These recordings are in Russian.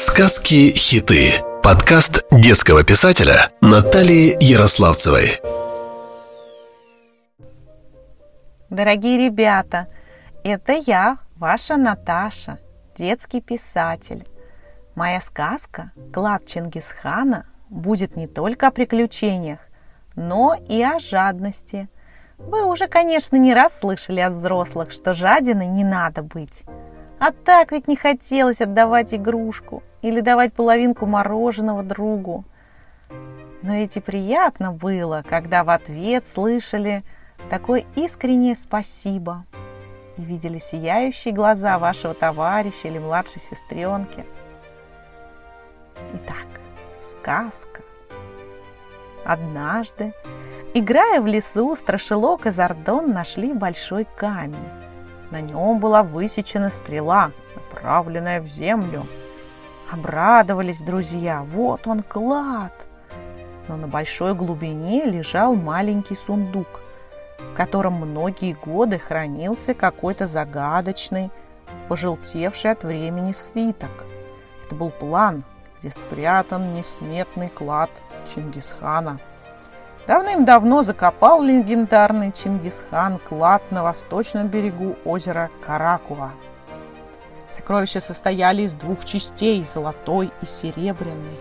Сказки-хиты. Подкаст детского писателя Натальи Ярославцевой. Дорогие ребята, это я, ваша Наташа, детский писатель. Моя сказка «Клад Чингисхана» будет не только о приключениях, но и о жадности. Вы уже, конечно, не раз слышали от взрослых, что жадиной не надо быть. А так ведь не хотелось отдавать игрушку или давать половинку мороженого другу. Но ведь и приятно было, когда в ответ слышали такое искреннее спасибо и видели сияющие глаза вашего товарища или младшей сестренки. Итак, сказка. Однажды, играя в лесу, Страшилок и Зардон нашли большой камень. На нем была высечена стрела, направленная в землю. Обрадовались друзья, вот он клад. Но на большой глубине лежал маленький сундук, в котором многие годы хранился какой-то загадочный, пожелтевший от времени свиток. Это был план, где спрятан несметный клад Чингисхана – Давным-давно закопал легендарный Чингисхан клад на восточном берегу озера Каракула. Сокровища состояли из двух частей – золотой и серебряной.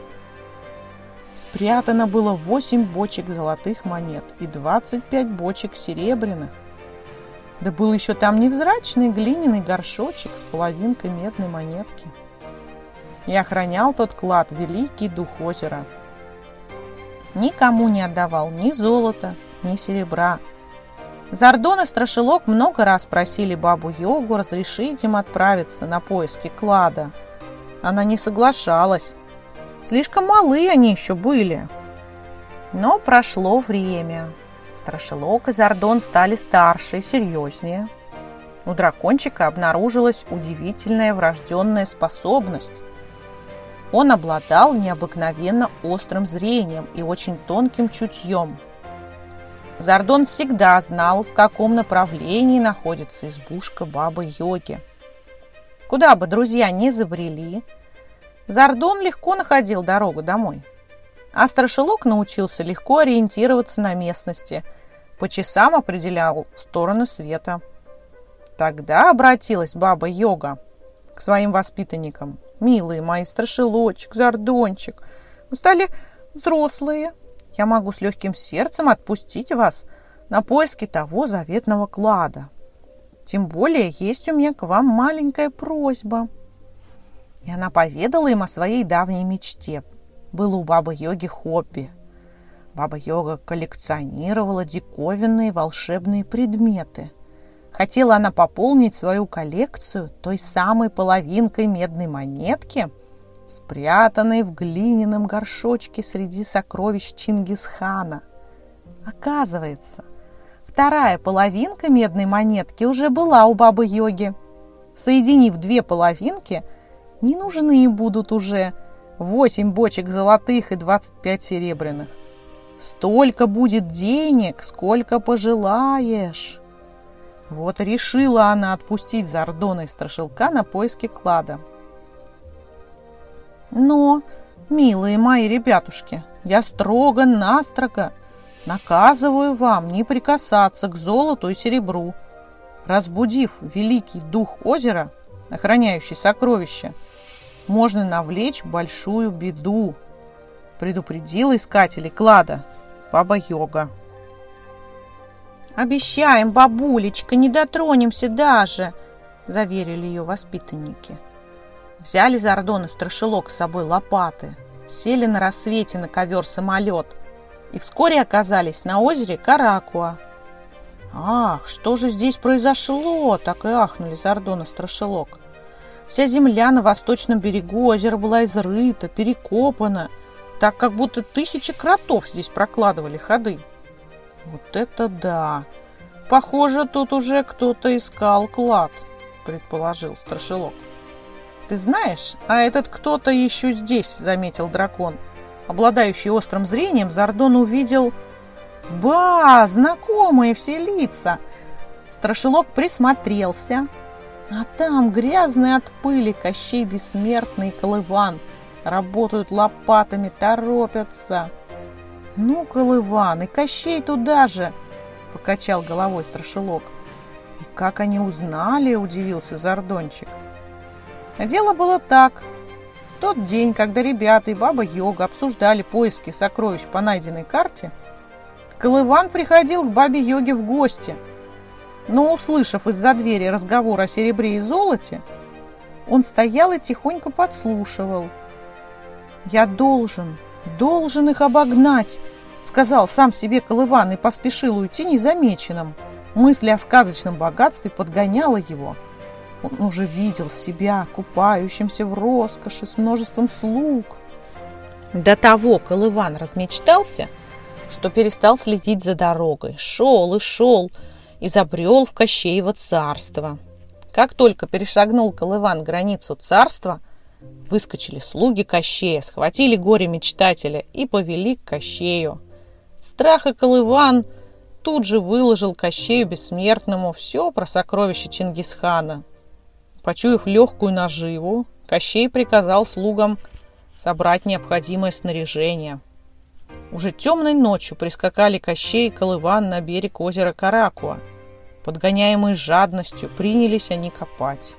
Спрятано было 8 бочек золотых монет и 25 бочек серебряных. Да был еще там невзрачный глиняный горшочек с половинкой медной монетки. И охранял тот клад великий дух озера – никому не отдавал ни золота, ни серебра. Зардон и Страшилок много раз просили бабу Йогу разрешить им отправиться на поиски клада. Она не соглашалась. Слишком малы они еще были. Но прошло время. Страшилок и Зардон стали старше и серьезнее. У дракончика обнаружилась удивительная врожденная способность он обладал необыкновенно острым зрением и очень тонким чутьем. Зардон всегда знал, в каком направлении находится избушка бабы-йоги. Куда бы друзья не забрели, Зардон легко находил дорогу домой. А Страшилок научился легко ориентироваться на местности, по часам определял сторону света. Тогда обратилась баба-йога к своим воспитанникам – Милые мои, страшилочек, зардончик, вы стали взрослые. Я могу с легким сердцем отпустить вас на поиски того заветного клада. Тем более есть у меня к вам маленькая просьба. И она поведала им о своей давней мечте. Было у бабы-йоги хобби. Баба-йога коллекционировала диковинные волшебные предметы – Хотела она пополнить свою коллекцию той самой половинкой медной монетки, спрятанной в глиняном горшочке среди сокровищ Чингисхана. Оказывается, вторая половинка медной монетки уже была у бабы-йоги. Соединив две половинки, не нужны будут уже восемь бочек золотых и двадцать пять серебряных. Столько будет денег, сколько пожелаешь. Вот решила она отпустить Зардона и Страшилка на поиски клада. Но, милые мои ребятушки, я строго-настрого наказываю вам не прикасаться к золоту и серебру. Разбудив великий дух озера, охраняющий сокровища, можно навлечь большую беду, предупредила искателей клада Баба-Йога. «Обещаем, бабулечка, не дотронемся даже!» – заверили ее воспитанники. Взяли Зардон и Страшилок с собой лопаты, сели на рассвете на ковер-самолет и вскоре оказались на озере Каракуа. «Ах, что же здесь произошло?» – так и ахнули Зардон и Страшилок. Вся земля на восточном берегу озера была изрыта, перекопана, так как будто тысячи кротов здесь прокладывали ходы. Вот это да! Похоже, тут уже кто-то искал клад, предположил Страшилок. Ты знаешь, а этот кто-то еще здесь, заметил дракон. Обладающий острым зрением, Зардон увидел... Ба, знакомые все лица! Страшилок присмотрелся. А там грязный от пыли Кощей Бессмертный Колыван. Работают лопатами, торопятся. Ну, Колыван, и Кощей туда же, покачал головой страшилок. И как они узнали, удивился Зардончик. Дело было так. В тот день, когда ребята и баба Йога обсуждали поиски сокровищ по найденной карте, Колыван приходил к бабе Йоге в гости – но, услышав из-за двери разговор о серебре и золоте, он стоял и тихонько подслушивал. «Я должен, должен их обогнать», — сказал сам себе Колыван и поспешил уйти незамеченным. Мысль о сказочном богатстве подгоняла его. Он уже видел себя купающимся в роскоши с множеством слуг. До того Колыван размечтался, что перестал следить за дорогой. Шел и шел, — и забрел в Кощеево царство. Как только перешагнул Колыван границу царства, выскочили слуги Кощея, схватили горе-мечтателя и повели к Кощею. Страха Колыван тут же выложил Кощею Бессмертному все про сокровища Чингисхана. Почуяв легкую наживу, Кощей приказал слугам собрать необходимое снаряжение – уже темной ночью прискакали Кощей и Колыван на берег озера Каракуа. Подгоняемые жадностью, принялись они копать.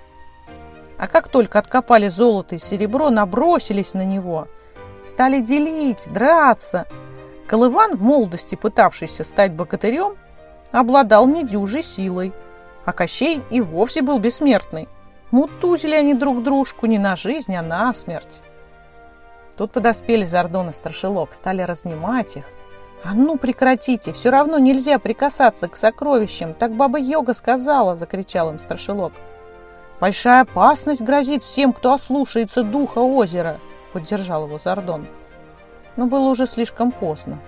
А как только откопали золото и серебро, набросились на него. Стали делить, драться. Колыван, в молодости пытавшийся стать богатырем, обладал недюжей силой, а Кощей и вовсе был бессмертный. Мутузили они друг дружку не на жизнь, а на смерть. Тут подоспели Зардон и Страшилок, стали разнимать их. «А ну прекратите, все равно нельзя прикасаться к сокровищам, так баба Йога сказала!» – закричал им Страшилок. «Большая опасность грозит всем, кто ослушается духа озера!» – поддержал его Зардон. Но было уже слишком поздно.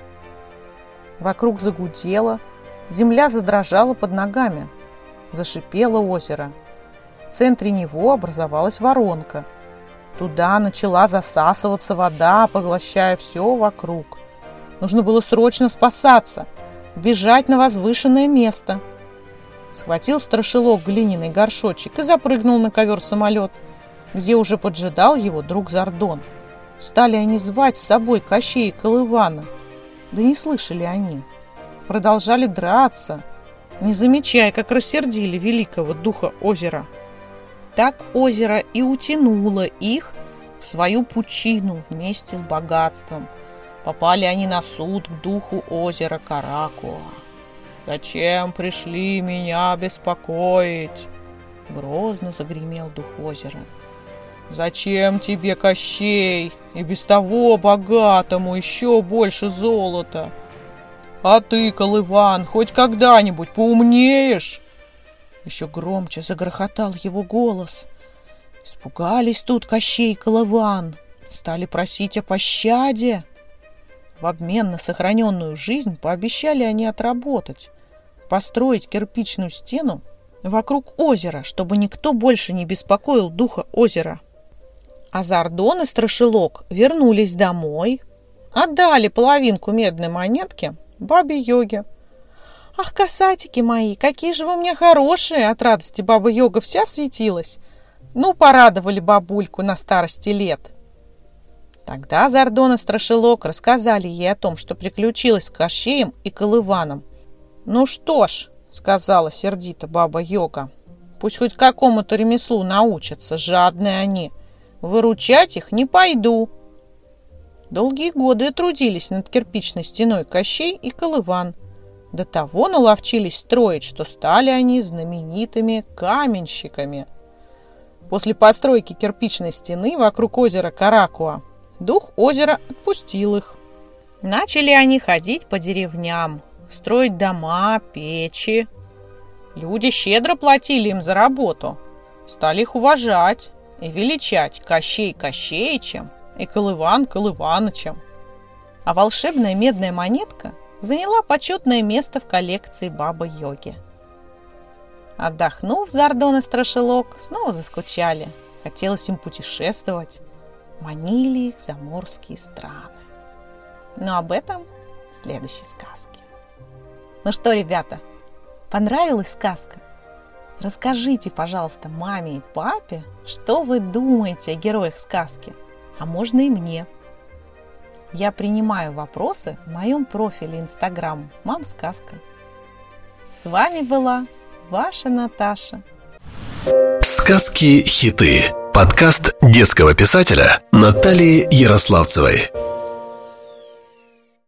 Вокруг загудело, земля задрожала под ногами. Зашипело озеро. В центре него образовалась воронка – Туда начала засасываться вода, поглощая все вокруг. Нужно было срочно спасаться, бежать на возвышенное место. Схватил страшилок глиняный горшочек и запрыгнул на ковер-самолет, где уже поджидал его друг Зардон. Стали они звать с собой Кощей и Колывана. Да не слышали они. Продолжали драться, не замечая, как рассердили великого духа озера. Так озеро и утянуло их в свою пучину вместе с богатством. Попали они на суд к духу озера Каракуа. «Зачем пришли меня беспокоить?» Грозно загремел дух озера. «Зачем тебе, Кощей, и без того богатому еще больше золота? А ты, Колыван, хоть когда-нибудь поумнеешь?» Еще громче загрохотал его голос. Испугались тут Кощей и Колыван, стали просить о пощаде. В обмен на сохраненную жизнь пообещали они отработать, построить кирпичную стену вокруг озера, чтобы никто больше не беспокоил духа озера. А Зардон и Страшилок вернулись домой, отдали половинку медной монетки бабе Йоге, «Ах, касатики мои, какие же вы у меня хорошие!» От радости баба Йога вся светилась. Ну, порадовали бабульку на старости лет. Тогда Зардон и Страшилок рассказали ей о том, что приключилось с Кощеем и Колываном. «Ну что ж», — сказала сердито баба Йога, — «пусть хоть какому-то ремеслу научатся, жадные они. Выручать их не пойду». Долгие годы трудились над кирпичной стеной Кощей и Колыван — до того наловчились строить, что стали они знаменитыми каменщиками. После постройки кирпичной стены вокруг озера Каракуа дух озера отпустил их. Начали они ходить по деревням, строить дома, печи. Люди щедро платили им за работу, стали их уважать и величать Кощей Кощеичем и Колыван Колыванычем. А волшебная медная монетка заняла почетное место в коллекции Бабы-йоги. Отдохнув, Зардон и Страшилок снова заскучали. Хотелось им путешествовать. Манили их заморские страны. Но об этом в следующей сказке. Ну что, ребята, понравилась сказка? Расскажите, пожалуйста, маме и папе, что вы думаете о героях сказки, а можно и мне. Я принимаю вопросы в моем профиле Инстаграм «Мам Сказка». С вами была ваша Наташа. Сказки-хиты. Подкаст детского писателя Натальи Ярославцевой.